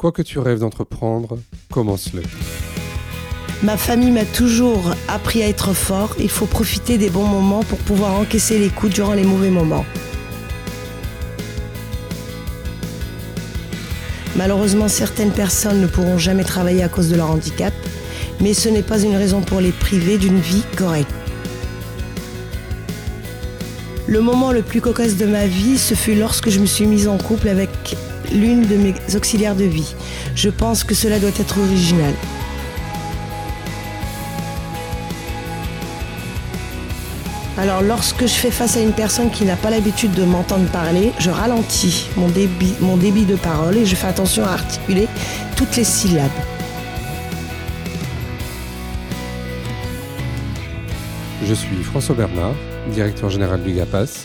Quoi que tu rêves d'entreprendre, commence-le. Ma famille m'a toujours appris à être fort. Il faut profiter des bons moments pour pouvoir encaisser les coups durant les mauvais moments. Malheureusement, certaines personnes ne pourront jamais travailler à cause de leur handicap, mais ce n'est pas une raison pour les priver d'une vie correcte. Le moment le plus cocasse de ma vie, ce fut lorsque je me suis mise en couple avec l'une de mes auxiliaires de vie. Je pense que cela doit être original. Alors lorsque je fais face à une personne qui n'a pas l'habitude de m'entendre parler, je ralentis mon débit, de parole et je fais attention à articuler toutes les syllabes. Je suis François Bernard, directeur général du GAPAS,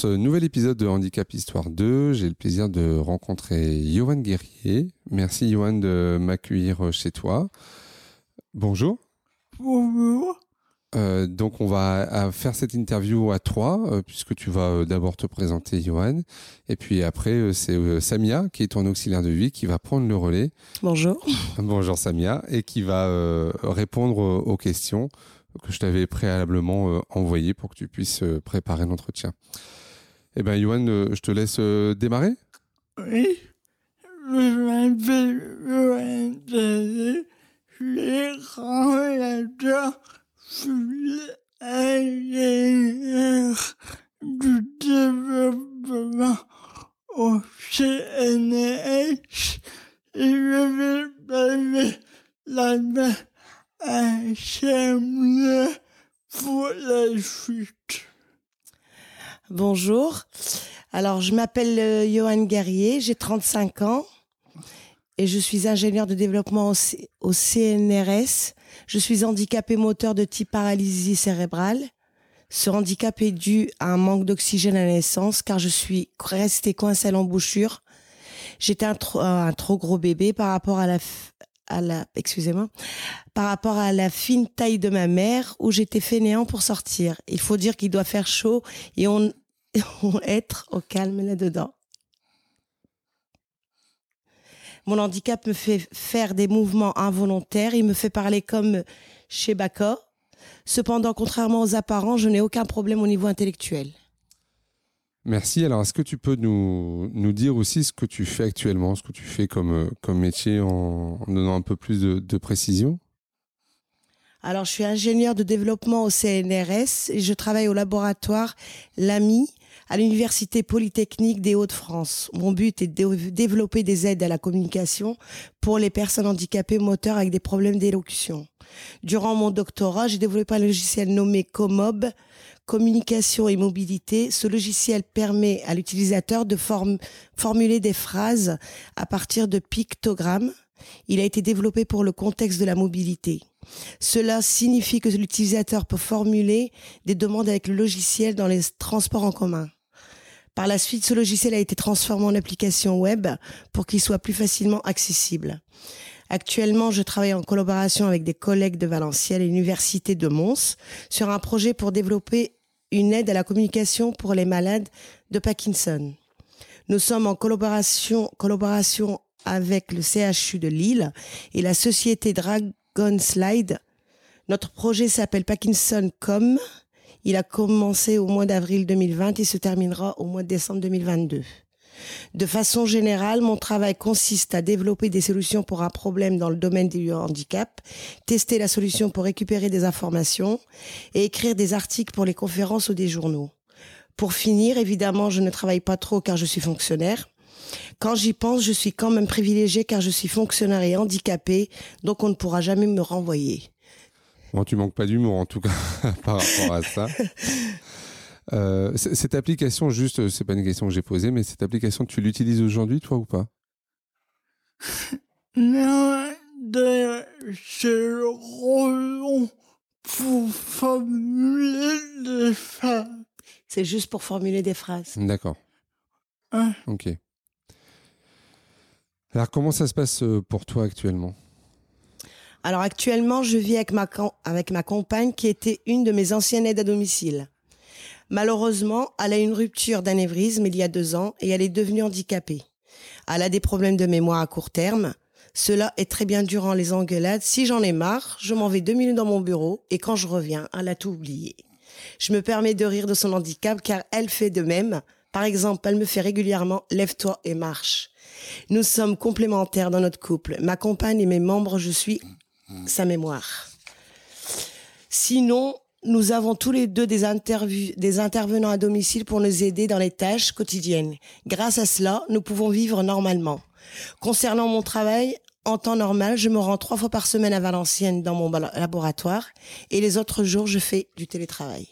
Ce nouvel épisode de Handicap Histoire 2, j'ai le plaisir de rencontrer Johan Guerrier. Merci Johan de m'accueillir chez toi. Bonjour. Bonjour. Euh, donc on va euh, faire cette interview à trois, euh, puisque tu vas euh, d'abord te présenter Johan, et puis après euh, c'est euh, Samia, qui est ton auxiliaire de vie, qui va prendre le relais. Bonjour. Bonjour Samia, et qui va euh, répondre euh, aux questions que je t'avais préalablement euh, envoyées pour que tu puisses euh, préparer l'entretien. Eh bien Johan, euh, je te laisse euh, démarrer Oui. Je m'appelle Johan Tadé. Je suis grand ingénieur du développement au CNS et je vais passer la main à Samuel pour la suite. Bonjour. Alors, je m'appelle euh, Johan Guerrier, j'ai 35 ans et je suis ingénieur de développement au, CNRS. Je suis handicapé moteur de type paralysie cérébrale. Ce handicap est dû à un manque d'oxygène à la naissance car je suis restée coincée à l'embouchure. J'étais un, trop- un trop gros bébé par rapport à la, à la, excusez-moi, par rapport à la fine taille de ma mère où j'étais fainéant pour sortir. Il faut dire qu'il doit faire chaud et on, être au calme là-dedans. Mon handicap me fait faire des mouvements involontaires, il me fait parler comme chez Baka. Cependant, contrairement aux apparents, je n'ai aucun problème au niveau intellectuel. Merci. Alors, est-ce que tu peux nous, nous dire aussi ce que tu fais actuellement, ce que tu fais comme, comme métier en, en donnant un peu plus de, de précision? Alors, je suis ingénieur de développement au CNRS et je travaille au laboratoire LAMI à l'Université Polytechnique des Hauts-de-France. Mon but est de développer des aides à la communication pour les personnes handicapées moteurs avec des problèmes d'élocution. Durant mon doctorat, j'ai développé un logiciel nommé Comob, Communication et Mobilité. Ce logiciel permet à l'utilisateur de form- formuler des phrases à partir de pictogrammes. Il a été développé pour le contexte de la mobilité. Cela signifie que l'utilisateur peut formuler des demandes avec le logiciel dans les transports en commun. Par la suite, ce logiciel a été transformé en application web pour qu'il soit plus facilement accessible. Actuellement, je travaille en collaboration avec des collègues de Valenciennes et l'Université de Mons sur un projet pour développer une aide à la communication pour les malades de Parkinson. Nous sommes en collaboration, collaboration avec le CHU de Lille et la société Dragonslide. Notre projet s'appelle Parkinson Com. Il a commencé au mois d'avril 2020 et se terminera au mois de décembre 2022. De façon générale, mon travail consiste à développer des solutions pour un problème dans le domaine du handicap, tester la solution pour récupérer des informations et écrire des articles pour les conférences ou des journaux. Pour finir, évidemment, je ne travaille pas trop car je suis fonctionnaire. Quand j'y pense, je suis quand même privilégiée car je suis fonctionnaire et handicapée, donc on ne pourra jamais me renvoyer. Bon, tu manques pas d'humour en tout cas par rapport à ça. Euh, cette application, juste, c'est pas une question que j'ai posée, mais cette application, tu l'utilises aujourd'hui, toi ou pas? Non, rôle pour formuler des femmes. C'est juste pour formuler des phrases. D'accord. Hein? Ok. Alors, comment ça se passe euh, pour toi actuellement? Alors actuellement, je vis avec ma, compagne qui était une de mes anciennes aides à domicile. Malheureusement, elle a eu une rupture d'anévrisme il y a deux ans et elle est devenue handicapée. Elle a des problèmes de mémoire à court terme. Cela est très bien durant les engueulades. Si j'en ai marre, je m'en vais deux minutes dans mon bureau et quand je reviens, elle a tout oublié. Je me permets de rire de son handicap car elle fait de même. Par exemple, elle me fait régulièrement lève-toi et marche. Nous sommes complémentaires dans notre couple. Ma compagne et mes membres, je suis sa mémoire. Sinon, nous avons tous les deux des, des intervenants à domicile pour nous aider dans les tâches quotidiennes. Grâce à cela, nous pouvons vivre normalement. Concernant mon travail, en temps normal, je me rends trois fois par semaine à Valenciennes dans mon laboratoire et les autres jours, je fais du télétravail.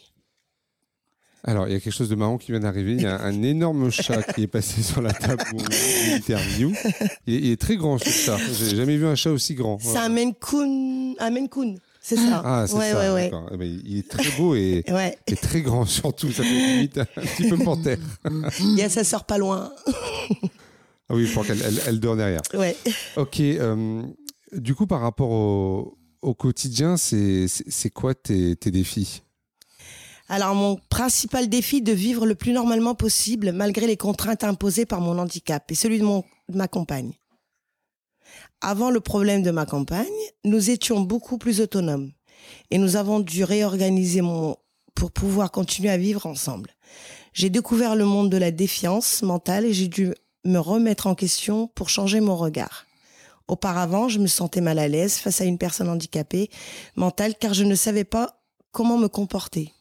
Alors, il y a quelque chose de marrant qui vient d'arriver. Il y a un énorme chat qui est passé sur la table fait l'interview. Il, est- il est très grand, ce chat. J'ai jamais vu un chat aussi grand. C'est un Maine Coon, un Maine Coon, c'est ça. Ah, c'est ouais, ça. ouais. Eh ben, il est très beau et, et très grand surtout. Ça fait limite un petit peu panthère. Il y a sa sœur pas loin. Ah oui, pour qu'elle elle, elle dort derrière. Ouais. Ok. euh, du coup, par rapport au, au quotidien, c'est quoi tes, tes défis? Alors, mon principal défi est de vivre le plus normalement possible malgré les contraintes imposées par mon handicap et celui de, mon, ma compagne. Avant le problème de ma compagne, nous étions beaucoup plus autonomes et nous avons dû réorganiser mon pour pouvoir continuer à vivre ensemble. J'ai découvert le monde de la défiance mentale et j'ai dû me remettre en question pour changer mon regard. Auparavant, je me sentais mal à l'aise face à une personne handicapée mentale car je ne savais pas comment me comporter.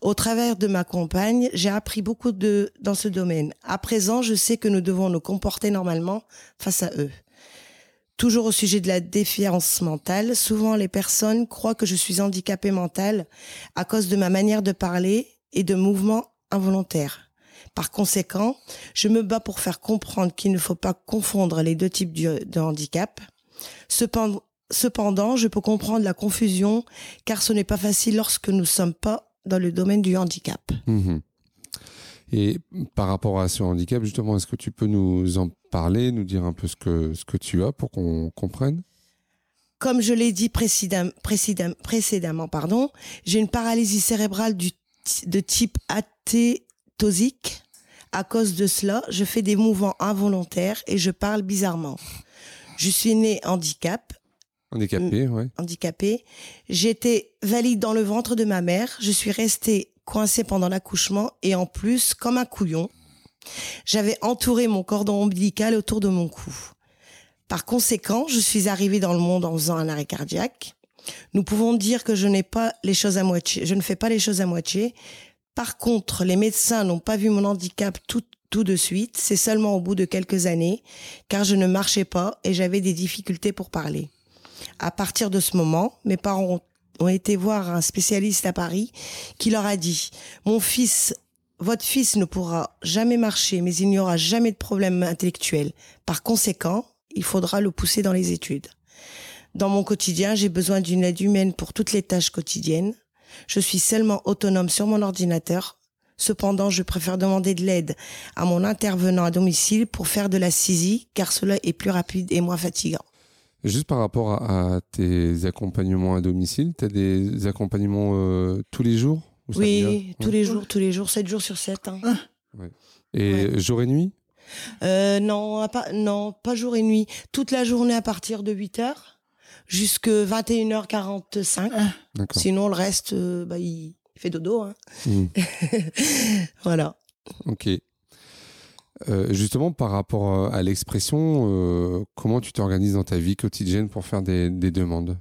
Au travers de ma compagne, j'ai appris beaucoup de, dans ce domaine. À présent, je sais que nous devons nous comporter normalement face à eux. Toujours au sujet de la défiance mentale, souvent les personnes croient que je suis handicapée mentale à cause de ma manière de parler et de mouvements involontaires. Par conséquent, je me bats pour faire comprendre qu'il ne faut pas confondre les deux types de handicap. Cependant, cependant, je peux comprendre la confusion car ce n'est pas facile lorsque nous ne sommes pas dans le domaine du handicap. Mhm. Et par rapport à ce handicap, justement, est-ce que tu peux nous en parler, nous dire un peu ce que, ce que tu as pour qu'on comprenne? Comme je l'ai dit précédem- précédem- précédemment, pardon, j'ai une paralysie cérébrale du, de type athétosique. À cause de cela, je fais des mouvements involontaires et je parle bizarrement. Je suis née handicap, Handicapé, Mm. ouais. handicapée. J'étais valide dans le ventre de ma mère. Je suis restée coincée pendant l'accouchement et en plus, comme un couillon, j'avais entouré mon cordon ombilical autour de mon cou. Par conséquent, je suis arrivée dans le monde en faisant un arrêt cardiaque. Nous pouvons dire que je n'ai pas les choses à moitié. Je ne fais pas les choses à moitié. Par contre, les médecins n'ont pas vu mon handicap tout, tout de suite. C'est seulement au bout de quelques années, car je ne marchais pas et j'avais des difficultés pour parler. À partir de ce moment, mes parents ont, été voir un spécialiste à Paris qui leur a dit Mon fils, votre fils ne pourra jamais marcher, mais il n'y aura jamais de problème intellectuel. Par conséquent, il faudra le pousser dans les études. Dans mon quotidien, j'ai besoin d'une aide humaine pour toutes les tâches quotidiennes. Je suis seulement autonome sur mon ordinateur. Cependant, je préfère demander de l'aide à mon intervenant à domicile pour faire de la saisie, car cela est plus rapide et moins fatigant. Juste par rapport à, à tes accompagnements à domicile, tu as des accompagnements euh, tous les jours Oui, tous les jours, tous les jours, 7 jours sur 7. Hein. Et jour et nuit? Euh, non, à pas, non, pas jour et nuit. Toute la journée à partir de 8 heures jusque 21h45. D'accord. Sinon, le reste, euh, bah, il, il fait dodo. Hein. Mhm. Voilà. Ok. Euh, justement, par rapport euh, à l'expression, euh, comment tu t'organises dans ta vie quotidienne pour faire des, des demandes?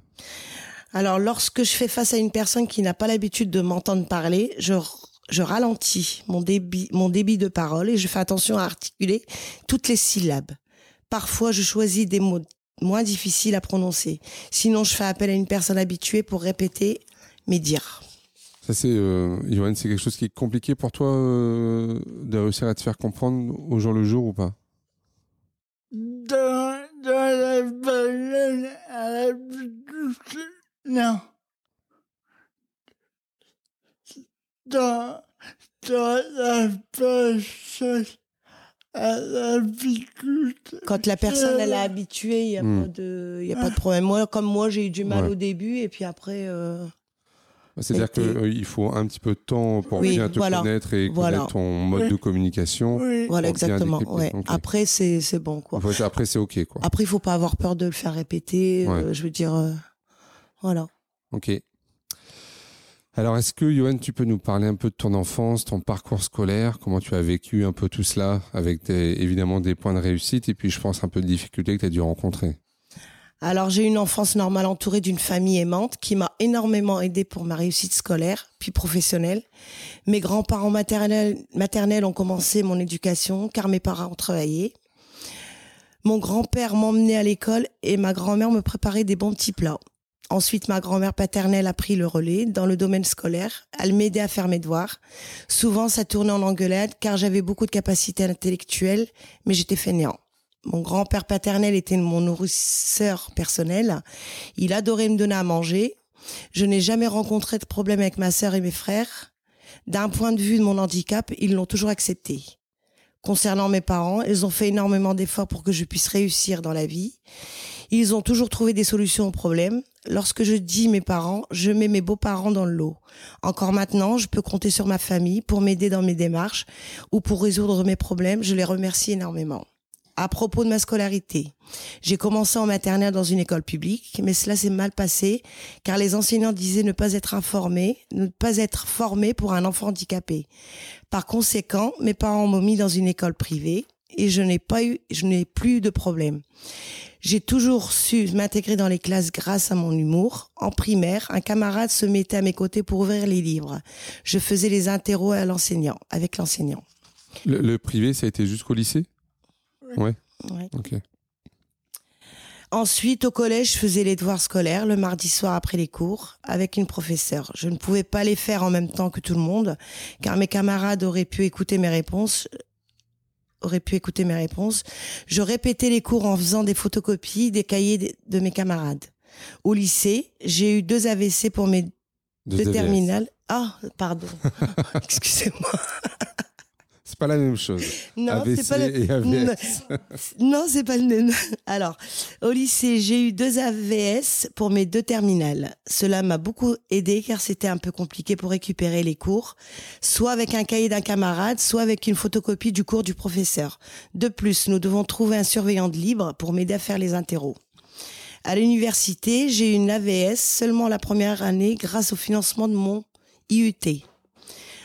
Alors, lorsque je fais face à une personne qui n'a pas l'habitude de m'entendre parler, je, je ralentis mon débit, mon débit de parole et je fais attention à articuler toutes les syllabes. Parfois, je choisis des mots moins difficiles à prononcer. Sinon, je fais appel à une personne habituée pour répéter mes dires. Ça, c'est, euh, Johan, c'est quelque chose qui est compliqué pour toi euh, de réussir à te faire comprendre au jour le jour ou pas? Dans, dans la à la non. Dans, dans la à la Quand la personne elle est habituée, il n'y a, Hmm. pas de, y a pas de problème. Moi, comme moi, j'ai eu du mal Ouais. au début et puis après. euh, C'est-à-dire été- qu'il faut un petit peu de temps pour Oui, bien te voilà. connaître et Voilà. connaître ton mode de communication. Oui. Voilà, exactement. Ouais. Après, c'est c'est bon, quoi. Après, c'est OK, quoi. Après, il faut pas avoir peur de le faire répéter. euh, je veux dire, euh, voilà. Ok. Alors, est-ce que, Johan, tu peux nous parler un peu de ton enfance, ton parcours scolaire, comment tu as vécu un peu tout cela, avec des- évidemment des points de réussite et puis, je pense, un peu de difficultés que tu as dû rencontrer? Alors, j'ai une enfance normale entourée d'une famille aimante qui m'a énormément aidée pour ma réussite scolaire, puis professionnelle. Mes grands-parents maternels, maternels ont commencé mon éducation car mes parents ont travaillé. Mon grand-père m'emmenait à l'école et ma grand-mère me préparait des bons petits plats. Ensuite, ma grand-mère paternelle a pris le relais dans le domaine scolaire. Elle m'aidait à faire mes devoirs. Souvent, ça tournait en engueulade car j'avais beaucoup de capacités intellectuelles, mais j'étais fainéant. Mon grand-père paternel était mon nourrisseur personnel. Il adorait me donner à manger. Je n'ai jamais rencontré de problème avec ma sœur et mes frères. D'un point de vue de mon handicap, ils l'ont toujours accepté. Concernant mes parents, ils ont fait énormément d'efforts pour que je puisse réussir dans la vie. Ils ont toujours trouvé des solutions aux problèmes. Lorsque je dis mes parents, je mets mes beaux-parents dans le lot. Encore maintenant, je peux compter sur ma famille pour m'aider dans mes démarches ou pour résoudre mes problèmes. Je les remercie énormément. À propos de ma scolarité, j'ai commencé en maternelle dans une école publique, mais cela s'est mal passé car les enseignants disaient ne pas être informés, ne pas être formés pour un enfant handicapé. Par conséquent, mes parents m'ont mis dans une école privée et je n'ai pas eu, je n'ai plus eu de problème. J'ai toujours su m'intégrer dans les classes grâce à mon humour. En primaire, un camarade se mettait à mes côtés pour ouvrir les livres. Je faisais les interros à l'enseignant, avec l'enseignant. Le, le privé, ça a été jusqu'au lycée? Ouais. Ouais. Ok. Ensuite, au collège, je faisais les devoirs scolaires le mardi soir après les cours avec une professeure. Je ne pouvais pas les faire en même temps que tout le monde, car mes camarades auraient pu écouter mes réponses auraient pu écouter mes réponses. Je répétais les cours en faisant des photocopies des cahiers de- mes camarades. Au lycée, j'ai eu deux AVC pour mes Deux terminales. Ah, pardon. Excusez-moi. C'est pas la même chose. Non, c'est pas le... et AVS. Non, non, c'est pas le même. Alors, au lycée, j'ai eu deux AVS pour mes deux terminales. Cela m'a beaucoup aidé car c'était un peu compliqué pour récupérer les cours, soit avec un cahier d'un camarade, soit avec une photocopie du cours du professeur. De plus, nous devons trouver un surveillant de libre pour m'aider à faire les interros. À l'université, j'ai eu une AVS seulement la première année grâce au financement de mon IUT.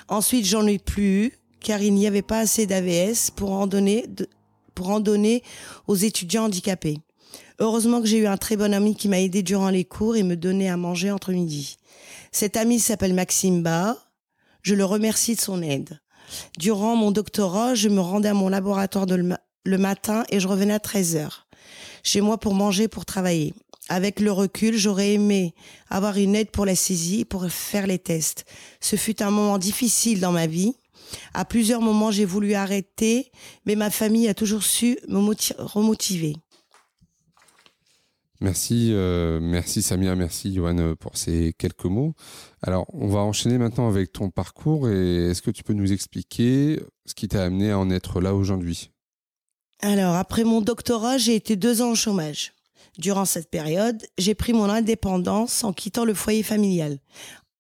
Ensuite, j'en ai plus eu car il n'y avait pas assez d'AVS pour en donner pour en donner aux étudiants handicapés. Heureusement que j'ai eu un très bon ami qui m'a aidé durant les cours et me donnait à manger entre midi. Cet ami s'appelle Maxime Ba. Je le remercie de son aide. Durant mon doctorat, je me rendais à mon laboratoire le, le matin et je revenais à 13 heures chez moi pour manger, pour travailler. Avec le recul, j'aurais aimé avoir une aide pour la saisie, pour faire les tests. Ce fut un moment difficile dans ma vie. À plusieurs moments, j'ai voulu arrêter, mais ma famille a toujours su me moti- remotiver. Merci, euh, merci Samia, merci Johan euh, pour ces quelques mots. Alors, on va enchaîner maintenant avec ton parcours et est-ce que tu peux nous expliquer ce qui t'a amené à en être là aujourd'hui? Alors, après mon doctorat, j'ai été deux ans au chômage. Durant cette période, j'ai pris mon indépendance en quittant le foyer familial.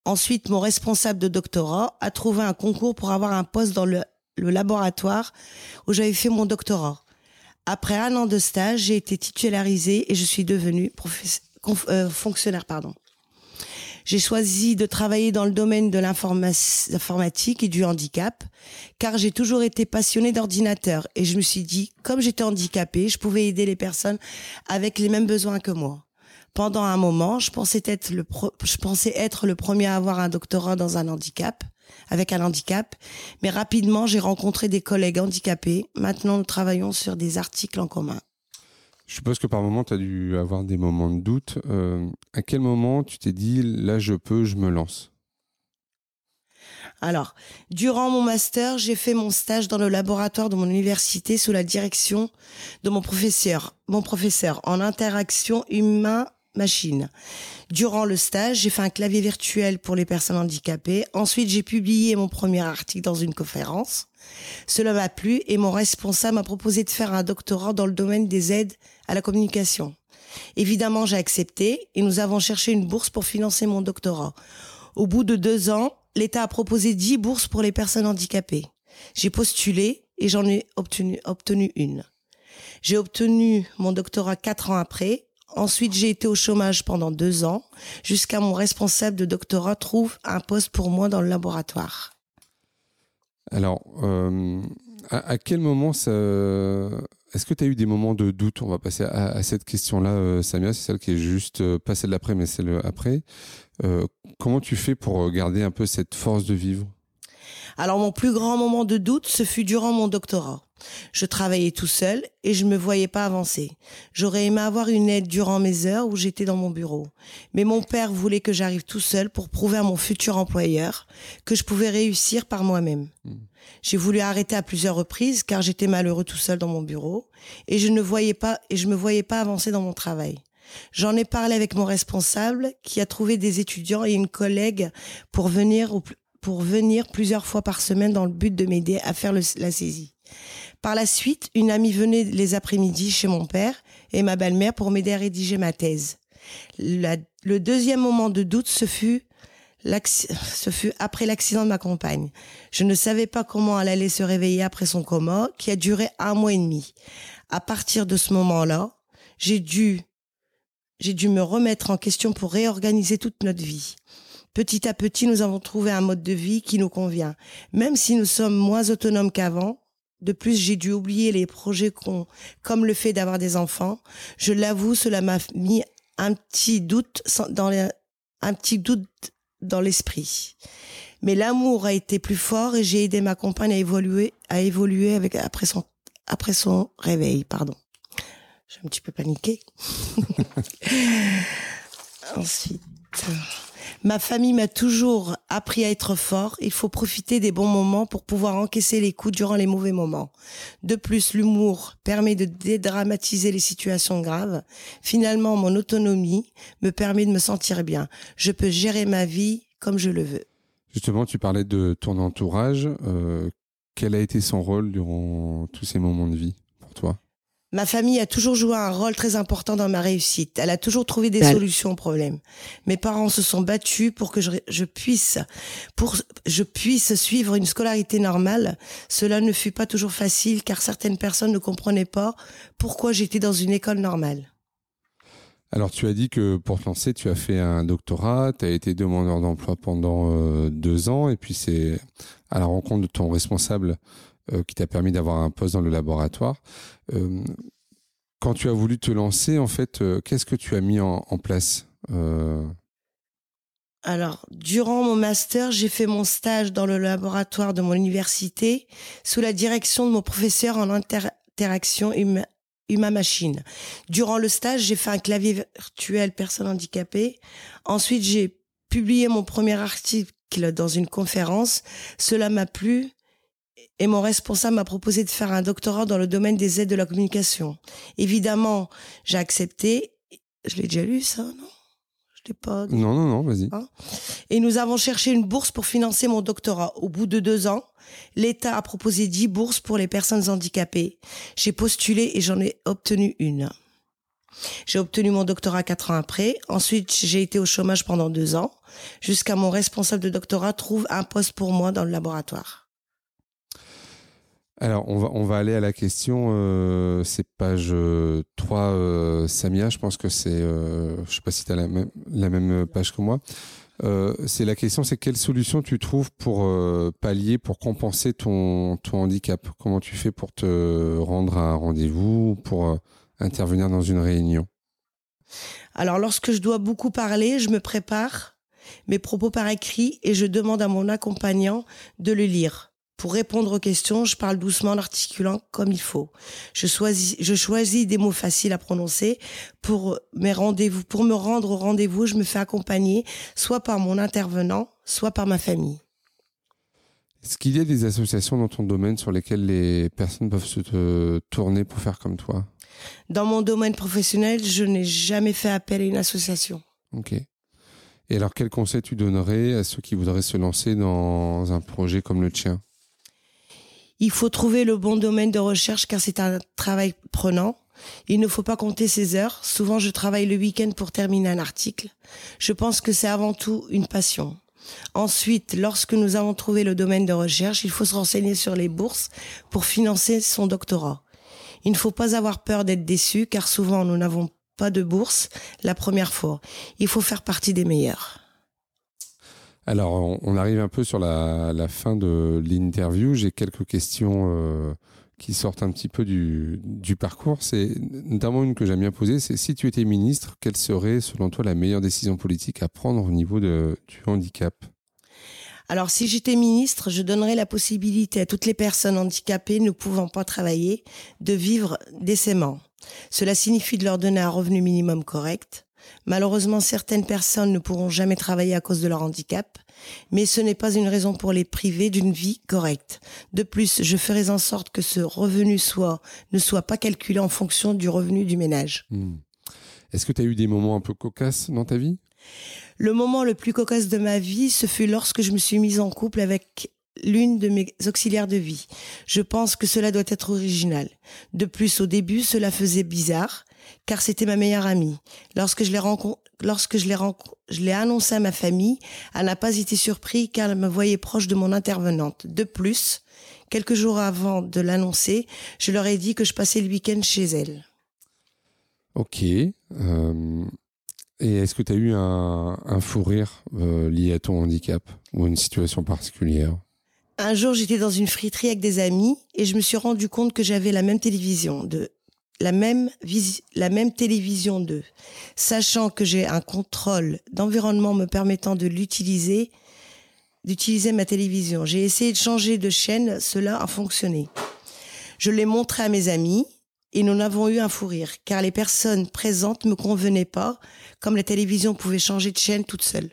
Ensuite, mon responsable de doctorat a trouvé un concours pour avoir un poste dans le, laboratoire où j'avais fait mon doctorat. Après un an de stage, j'ai été titularisée et je suis devenue euh, fonctionnaire. Pardon. J'ai choisi de travailler dans le domaine de l'informa- l'informatique et du handicap, car j'ai toujours été passionnée d'ordinateur et je me suis dit, comme j'étais handicapée, je pouvais aider les personnes avec les mêmes besoins que moi. Pendant un moment, je pensais être le, pro- je pensais être le premier à avoir un doctorat dans un handicap, avec un handicap, mais rapidement, j'ai rencontré des collègues handicapés. Maintenant, nous travaillons sur des articles en commun. Je suppose que par moment, tu as dû avoir des moments de doute. Euh, à quel moment tu t'es dit, là je peux, je me lance? Alors, durant mon master, j'ai fait mon stage dans le laboratoire de mon université sous la direction de mon professeur, mon professeur en interaction humain-machine. Durant le stage, j'ai fait un clavier virtuel pour les personnes handicapées. Ensuite, j'ai publié mon premier article dans une conférence. Cela m'a plu et mon responsable m'a proposé de faire un doctorat dans le domaine des aides à la communication. Évidemment, j'ai accepté et nous avons cherché une bourse pour financer mon doctorat. Au bout de deux ans, l'État a proposé dix bourses pour les personnes handicapées. J'ai postulé et j'en ai obtenu une. J'ai obtenu mon doctorat quatre ans après. Ensuite, j'ai été au chômage pendant deux ans, jusqu'à mon responsable de doctorat trouve un poste pour moi dans le laboratoire. Alors, euh, à, quel moment ça... Est-ce que tu as eu des moments de doute? On va passer à, cette question-là, euh, Samia, c'est celle qui est juste, euh, pas celle d'après, mais celle après. comment tu fais pour garder un peu cette force de vivre? Alors, mon plus grand moment de doute, ce fut durant mon doctorat. Je travaillais tout seul et je me voyais pas avancer. J'aurais aimé avoir une aide durant mes heures où j'étais dans mon bureau. Mais mon père voulait que j'arrive tout seul pour prouver à mon futur employeur que je pouvais réussir par moi-même. Hmm. J'ai voulu arrêter à plusieurs reprises car j'étais malheureux tout seul dans mon bureau et je ne voyais pas et je me voyais pas avancer dans mon travail. J'en ai parlé avec mon responsable qui a trouvé des étudiants et une collègue pour venir pour venir plusieurs fois par semaine dans le but de m'aider à faire la saisie. Par la suite, une amie venait les après-midi chez mon père et ma belle-mère pour m'aider à rédiger ma thèse. le deuxième moment de doute, ce fut, ce fut après l'accident de ma compagne. Je ne savais pas comment elle allait se réveiller après son coma, qui a duré un mois et demi. À partir de ce moment-là, j'ai dû, j'ai dû me remettre en question pour réorganiser toute notre vie. Petit à petit, nous avons trouvé un mode de vie qui nous convient. Même si nous sommes moins autonomes qu'avant, de plus, j'ai dû oublier les projets comme le fait d'avoir des enfants. Je l'avoue, cela m'a mis un petit doute dans un petit doute dans l'esprit. Mais l'amour a été plus fort et j'ai aidé ma compagne à évoluer, à évoluer avec, après son, après son réveil, pardon. J'ai un petit peu paniqué. Ensuite. Ma famille m'a toujours appris à être fort. Il faut profiter des bons moments pour pouvoir encaisser les coups durant les mauvais moments. De plus, l'humour permet de dédramatiser les situations graves. Finalement, mon autonomie me permet de me sentir bien. Je peux gérer ma vie comme je le veux. Justement, tu parlais de ton entourage. Euh, quel a été son rôle durant tous ces moments de vie pour toi? Ma famille a toujours joué un rôle très important dans ma réussite. Elle a toujours trouvé des solutions aux problèmes. Mes parents se sont battus pour que je, puisse, pour je puisse suivre une scolarité normale. Cela ne fut pas toujours facile car certaines personnes ne comprenaient pas pourquoi j'étais dans une école normale. Alors tu as dit que pour te lancer, tu as fait un doctorat, tu as été demandeur d'emploi pendant euh, deux ans et puis c'est à la rencontre de ton responsable euh, qui t'a permis d'avoir un poste dans le laboratoire. Euh, quand tu as voulu te lancer, en fait, euh, qu'est-ce que tu as mis en, place alors, durant mon master, j'ai fait mon stage dans le laboratoire de mon université sous la direction de mon professeur en interaction humain-machine. Durant le stage, j'ai fait un clavier virtuel personne handicapée. Ensuite, j'ai publié mon premier article dans une conférence. Cela m'a plu et mon responsable m'a proposé de faire un doctorat dans le domaine des aides de la communication. Évidemment, j'ai accepté. Je l'ai déjà lu, ça, non? Je l'ai pas. Non, non, non, vas-y. Hein? Et nous avons cherché une bourse pour financer mon doctorat. Au bout de deux ans, l'État a proposé dix bourses pour les personnes handicapées. J'ai postulé et j'en ai obtenu une. J'ai obtenu mon doctorat quatre ans après. Ensuite, j'ai été au chômage pendant deux ans, jusqu'à mon responsable de doctorat trouve un poste pour moi dans le laboratoire. Alors, on va, on va aller à la question, euh, c'est page 3, euh, euh, Samia, je pense que c'est, euh, je sais pas si tu as la même, la même page que moi. c'est la question, c'est quelle solution tu trouves pour pallier, pour compenser ton, ton handicap? Comment tu fais pour te rendre à un rendez-vous, pour intervenir dans une réunion? Alors, lorsque je dois beaucoup parler, je me prépare mes propos par écrit et je demande à mon accompagnant de le lire. Pour répondre aux questions, je parle doucement en articulant comme il faut. Je choisis, je choisis des mots faciles à prononcer. Pour mes rendez-vous, pour me rendre au rendez-vous, je me fais accompagner soit par mon intervenant, soit par ma famille. Est-ce qu'il y a des associations dans ton domaine sur lesquelles les personnes peuvent se te tourner pour faire comme toi? Dans mon domaine professionnel, je n'ai jamais fait appel à une association. Ok. Et alors, quel conseil tu donnerais à ceux qui voudraient se lancer dans un projet comme le tien? Il faut trouver le bon domaine de recherche car c'est un travail prenant. Il ne faut pas compter ses heures. Souvent, je travaille le week-end pour terminer un article. Je pense que c'est avant tout une passion. Ensuite, lorsque nous avons trouvé le domaine de recherche, il faut se renseigner sur les bourses pour financer son doctorat. Il ne faut pas avoir peur d'être déçu car souvent nous n'avons pas de bourse la première fois. Il faut faire partie des meilleurs. Alors, on, arrive un peu sur la, fin de l'interview. J'ai quelques questions euh, qui sortent un petit peu du, parcours. C'est notamment une que j'aime bien poser. C'est si tu étais ministre, quelle serait, selon toi, la meilleure décision politique à prendre au niveau du handicap? Alors, si j'étais ministre, je donnerais la possibilité à toutes les personnes handicapées ne pouvant pas travailler de vivre décemment. Cela signifie de leur donner un revenu minimum correct. Malheureusement, certaines personnes ne pourront jamais travailler à cause de leur handicap, mais ce n'est pas une raison pour les priver d'une vie correcte. De plus, je ferai en sorte que ce revenu soit, ne soit pas calculé en fonction du revenu du ménage. Hmm. Est-ce que tu as eu des moments un peu cocasses dans ta vie? Le moment le plus cocasse de ma vie, ce fut lorsque je me suis mise en couple avec l'une de mes auxiliaires de vie. Je pense que cela doit être original. De plus, au début, cela faisait bizarre, car c'était ma meilleure amie. Lorsque je l'ai lorsque je l'ai je l'ai annoncé à ma famille, elle n'a pas été surprise car elle me voyait proche de mon intervenante. De plus, quelques jours avant de l'annoncer, je leur ai dit que je passais le week-end chez elle. Ok. Euh, et est-ce que tu as eu un, fou rire euh, lié à ton handicap ou une situation particulière? Un jour, j'étais dans une friterie avec des amis et je me suis rendu compte que j'avais la même télévision de la même la même télévision d'eux. Sachant que j'ai un contrôle d'environnement me permettant de l'utiliser, d'utiliser ma télévision. J'ai essayé de changer de chaîne, cela a fonctionné. Je l'ai montré à mes amis et nous n'avons eu un fou rire car les personnes présentes me convenaient pas comme la télévision pouvait changer de chaîne toute seule.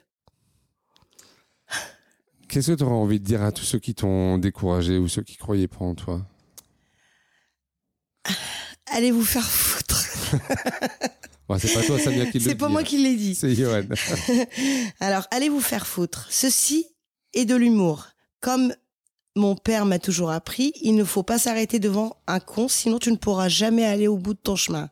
Qu'est-ce que tu aurais envie de dire à tous ceux qui t'ont découragé ou ceux qui croyaient pas en toi? Allez vous faire foutre. c'est pas toi, Samia, qui le C'est pas moi qui l'ai dit. C'est Johan. Alors, allez vous faire foutre. Ceci est de l'humour. Comme mon père m'a toujours appris, il ne faut pas s'arrêter devant un con, sinon tu ne pourras jamais aller au bout de ton chemin.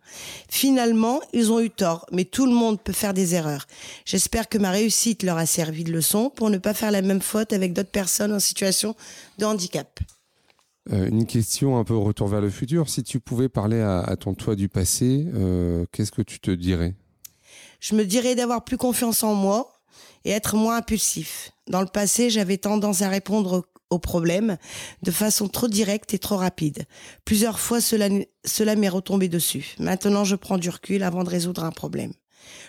Finalement, ils ont eu tort, mais tout le monde peut faire des erreurs. J'espère que ma réussite leur a servi de leçon pour ne pas faire la même faute avec d'autres personnes en situation de handicap. Euh, une question un peu retour vers le futur. Si tu pouvais parler à, ton toi du passé, euh, qu'est-ce que tu te dirais? Je me dirais d'avoir plus confiance en moi et être moins impulsif. Dans le passé, j'avais tendance à répondre au problème de façon trop directe et trop rapide. Plusieurs fois, cela, m'est retombé dessus. Maintenant, je prends du recul avant de résoudre un problème.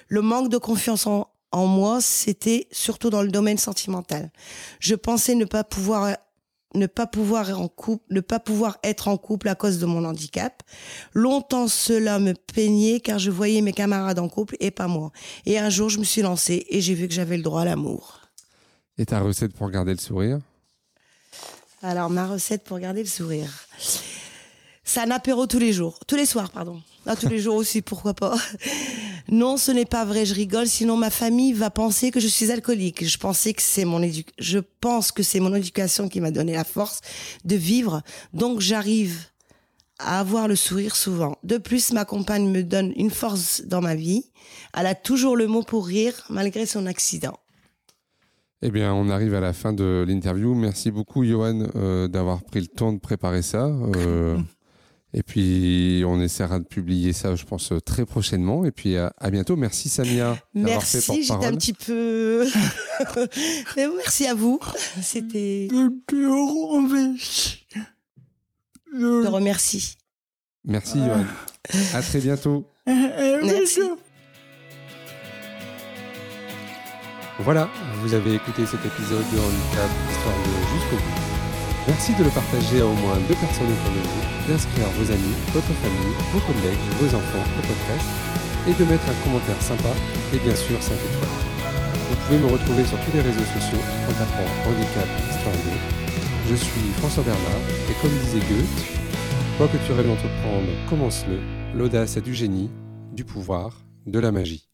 Le manque de confiance en moi, c'était surtout dans le domaine sentimental. Je pensais ne pas pouvoir ne pas pouvoir en couple, ne pas pouvoir être en couple à cause de mon handicap. Longtemps cela me peignait car je voyais mes camarades en couple et pas moi. Et un jour je me suis lancée et j'ai vu que j'avais le droit à l'amour. Et ta recette pour garder le sourire? Alors, ma recette pour garder le sourire. C'est un apéro tous les jours. Tous les soirs, pardon. Ah, tous les jours aussi, pourquoi pas. Non, ce n'est pas vrai, je rigole, sinon ma famille va penser que je suis alcoolique. Je pensais que c'est mon je pense que c'est mon éducation qui m'a donné la force de vivre. Donc, j'arrive à avoir le sourire souvent. De plus, ma compagne me donne une force dans ma vie. Elle a toujours le mot pour rire, malgré son accident. Eh bien, on arrive à la fin de l'interview. Merci beaucoup, Johan, euh, d'avoir pris le temps de préparer ça. Euh, et puis, on essaiera de publier ça, je pense, très prochainement. Et puis, à, bientôt. Merci, Samia. Merci, j'étais un petit peu. Mais merci à vous. C'était. Je te remercie. Merci, Johan. À très bientôt. Merci. Voilà, vous avez écouté cet épisode de Handicap Histoire de jusqu'au bout. Merci de le partager à au moins deux personnes autour de vous, d'inscrire vos amis, votre famille, vos collègues, vos enfants au podcast et de mettre un commentaire sympa et bien sûr 5 étoiles. Vous pouvez me retrouver sur tous les réseaux sociaux en tapant Handicap 2. Je suis François Bernard et comme disait Goethe, quoi que tu rêves d'entreprendre, commence-le. L'audace est du génie, du pouvoir, de la magie.